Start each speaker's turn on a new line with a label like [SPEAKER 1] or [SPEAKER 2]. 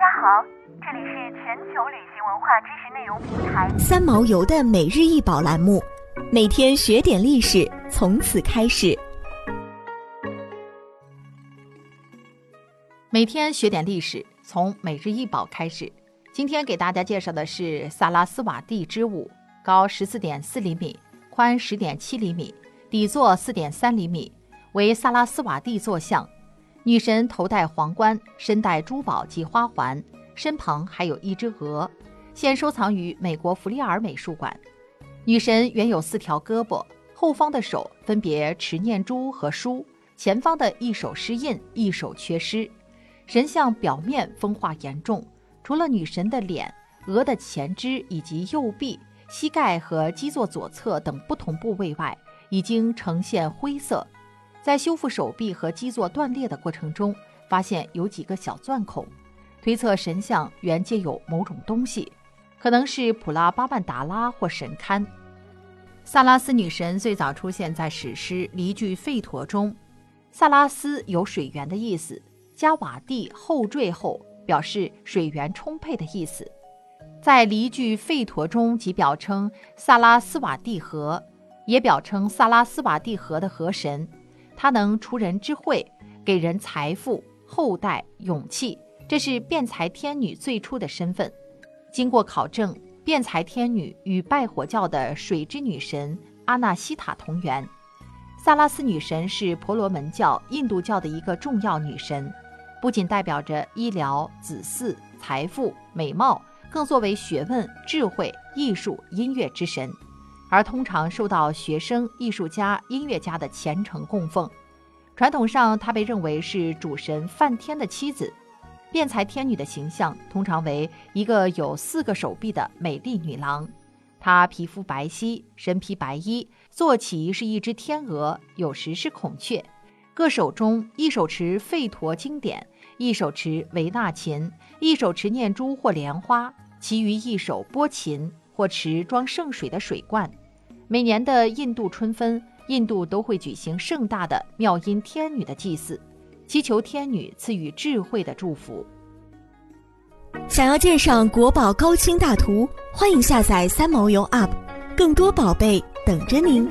[SPEAKER 1] 家好，这里是全球旅行文化知识内容平台
[SPEAKER 2] 三毛游的每日一宝栏目，每天学点历史，从此开始。
[SPEAKER 3] 每天学点历史，从每日一宝开始。今天给大家介绍的是萨拉斯瓦蒂之舞，高十四点四厘米，宽十点七厘米，底座四点三厘米，为萨拉斯瓦蒂坐像。女神头戴皇冠，身戴珠宝及花环，身旁还有一只鹅，现收藏于美国弗利尔美术馆。女神原有四条胳膊，后方的手分别持念珠和书，前方的一手失印，一手缺失。神像表面风化严重，除了女神的脸、鹅的前肢以及右臂、膝盖和基座左侧等不同部位外，已经呈现灰色。在修复手臂和基座断裂的过程中，发现有几个小钻孔，推测神像原皆有某种东西，可能是普拉巴曼达拉或神龛。萨拉斯女神最早出现在史诗《离句吠陀》中，萨拉斯有水源的意思，加瓦蒂后缀后表示水源充沛的意思。在《离句吠陀》中，即表称萨拉斯瓦蒂河，也表称萨拉斯瓦蒂河的河神。它能除人之秽，给人财富、后代、勇气，这是辩才天女最初的身份。经过考证，辩才天女与拜火教的水之女神阿纳西塔同源。萨拉斯女神是婆罗门教、印度教的一个重要女神，不仅代表着医疗、子嗣、财富、美貌，更作为学问、智慧、艺术、音乐之神。而通常受到学生、艺术家、音乐家的虔诚供奉。传统上，她被认为是主神梵天的妻子。辩才天女的形象通常为一个有四个手臂的美丽女郎。她皮肤白皙，身披白衣，坐骑是一只天鹅，有时是孔雀。各手中一手持吠陀经典，一手持维纳琴，一手持念珠或莲花，其余一手拨琴或持装圣水的水罐。每年的印度春分，印度都会举行盛大的妙音天女的祭祀，祈求天女赐予智慧的祝福。
[SPEAKER 2] 想要鉴赏国宝高清大图，欢迎下载三毛游 App，更多宝贝等着您。